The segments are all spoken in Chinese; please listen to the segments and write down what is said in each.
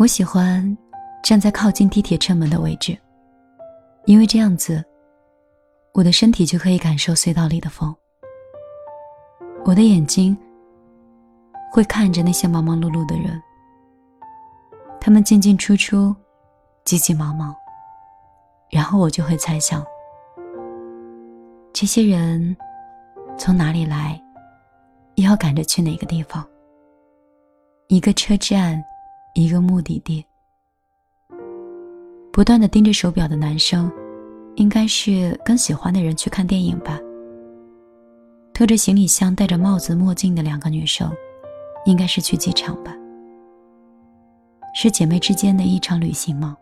我喜欢站在靠近地铁车门的位置，因为这样子，我的身体就可以感受隧道里的风。我的眼睛会看着那些忙忙碌碌的人，他们进进出出，急急忙忙，然后我就会猜想，这些人从哪里来，又要赶着去哪个地方。一个车站，一个目的地。不断的盯着手表的男生，应该是跟喜欢的人去看电影吧。拖着行李箱、戴着帽子、墨镜的两个女生，应该是去机场吧。是姐妹之间的一场旅行吗？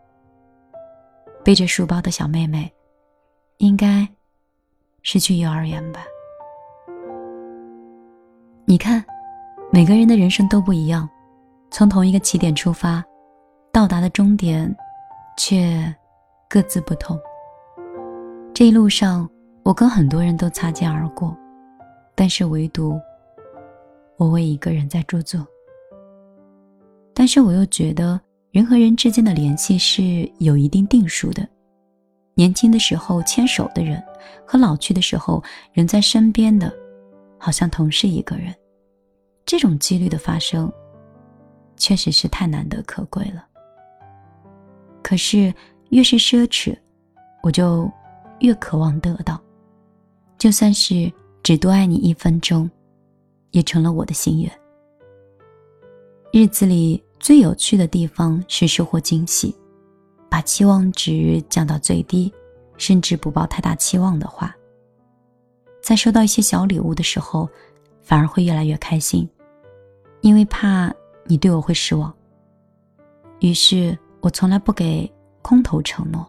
背着书包的小妹妹，应该是去幼儿园吧。你看，每个人的人生都不一样。从同一个起点出发，到达的终点，却各自不同。这一路上，我跟很多人都擦肩而过，但是唯独我为一个人在驻足。但是我又觉得，人和人之间的联系是有一定定数的。年轻的时候牵手的人，和老去的时候人在身边的，好像同是一个人。这种几率的发生。确实是太难得可贵了。可是越是奢侈，我就越渴望得到。就算是只多爱你一分钟，也成了我的心愿。日子里最有趣的地方是收获惊喜，把期望值降到最低，甚至不抱太大期望的话，在收到一些小礼物的时候，反而会越来越开心，因为怕。你对我会失望，于是我从来不给空头承诺。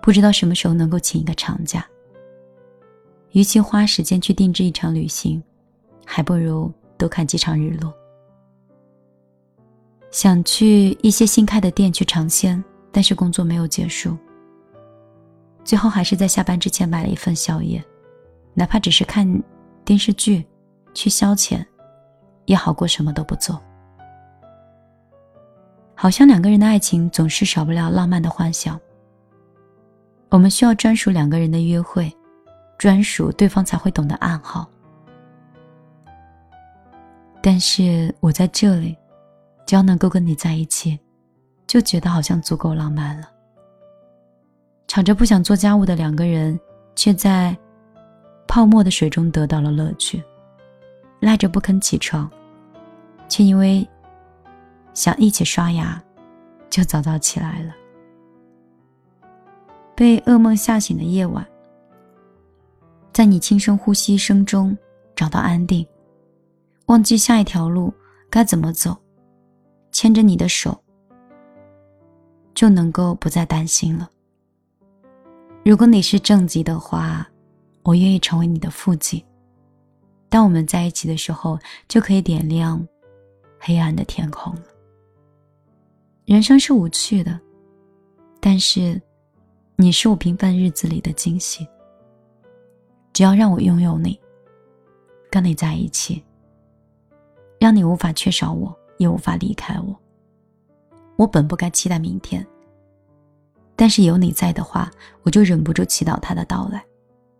不知道什么时候能够请一个长假。与其花时间去定制一场旅行，还不如多看几场日落。想去一些新开的店去尝鲜，但是工作没有结束。最后还是在下班之前买了一份宵夜，哪怕只是看电视剧，去消遣。也好过什么都不做。好像两个人的爱情总是少不了浪漫的幻想。我们需要专属两个人的约会，专属对方才会懂得暗号。但是我在这里，只要能够跟你在一起，就觉得好像足够浪漫了。吵着不想做家务的两个人，却在泡沫的水中得到了乐趣。赖着不肯起床，却因为想一起刷牙，就早早起来了。被噩梦吓醒的夜晚，在你轻声呼吸声中找到安定，忘记下一条路该怎么走，牵着你的手，就能够不再担心了。如果你是正极的话，我愿意成为你的负极。当我们在一起的时候，就可以点亮黑暗的天空了。人生是无趣的，但是你是我平凡日子里的惊喜。只要让我拥有你，跟你在一起，让你无法缺少我，也无法离开我。我本不该期待明天，但是有你在的话，我就忍不住祈祷他的到来，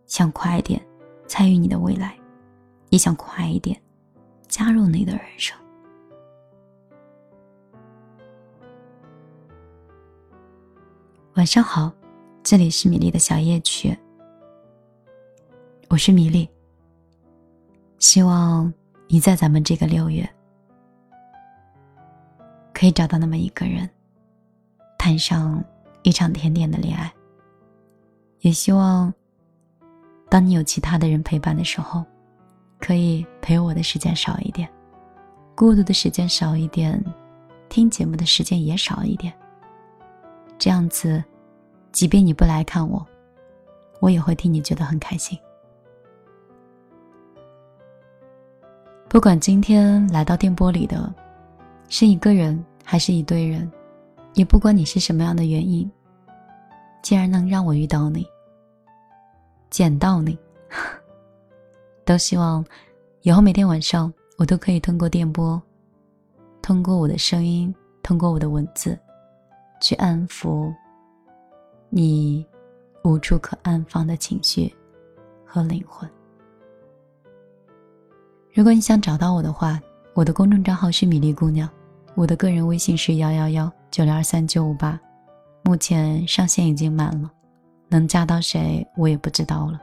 想快一点参与你的未来。也想快一点加入你的人生。晚上好，这里是米粒的小夜曲，我是米粒。希望你在咱们这个六月可以找到那么一个人，谈上一场甜甜的恋爱。也希望当你有其他的人陪伴的时候。可以陪我的时间少一点，孤独的时间少一点，听节目的时间也少一点。这样子，即便你不来看我，我也会替你觉得很开心。不管今天来到电波里的，是一个人还是一堆人，也不管你是什么样的原因，既然能让我遇到你，捡到你。都希望以后每天晚上我都可以通过电波通过我的声音，通过我的文字，去安抚你无处可安放的情绪和灵魂。如果你想找到我的话，我的公众账号是米粒姑娘，我的个人微信是幺幺幺九六二三九五八，目前上线已经满了，能加到谁我也不知道了。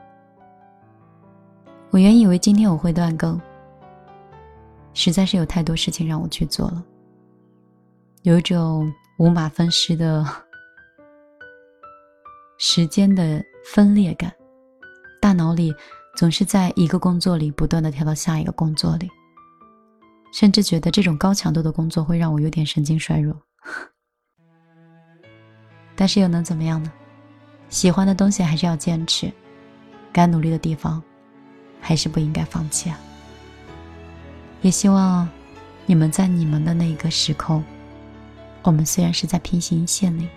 我原以为今天我会断更。实在是有太多事情让我去做了，有一种五马分尸的时间的分裂感，大脑里总是在一个工作里不断的跳到下一个工作里，甚至觉得这种高强度的工作会让我有点神经衰弱。但是又能怎么样呢？喜欢的东西还是要坚持，该努力的地方还是不应该放弃啊。也希望你们在你们的那个时空，我们虽然是在平行线里，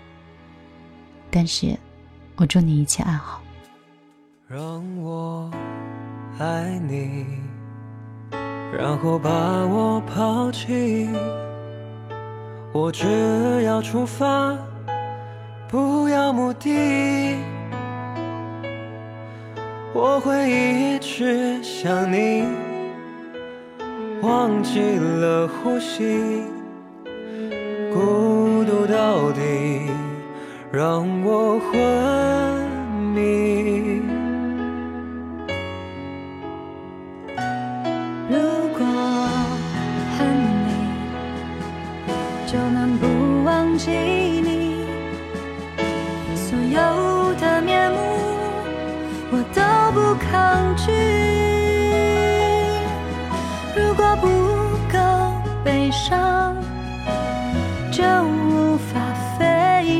但是我祝你一切安好。让我爱你，然后把我抛弃。我只要出发，不要目的。我会一直想你。忘记了呼吸，孤独到底让我昏迷。如果恨你，就能不忘记你，所有的面目我都不抗拒。如果不够悲伤，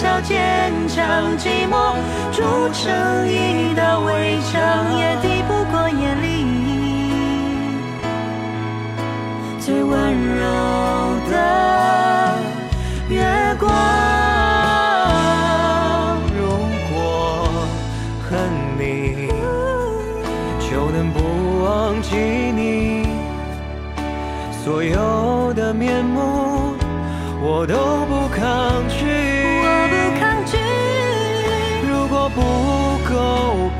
笑坚强，寂寞筑成一道围墙，也抵不过夜里最温柔的月光。如果恨你，就能不忘记你。所有的面目，我都不抗拒。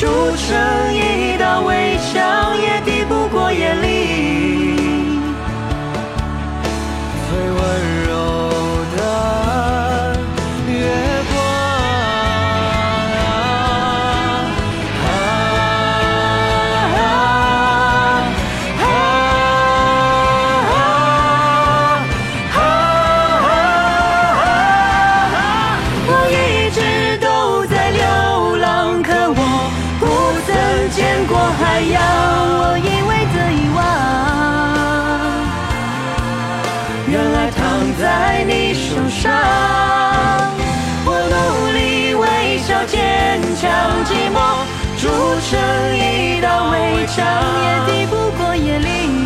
筑成一道围墙，将，寂寞筑成一道围墙，也抵不过夜里。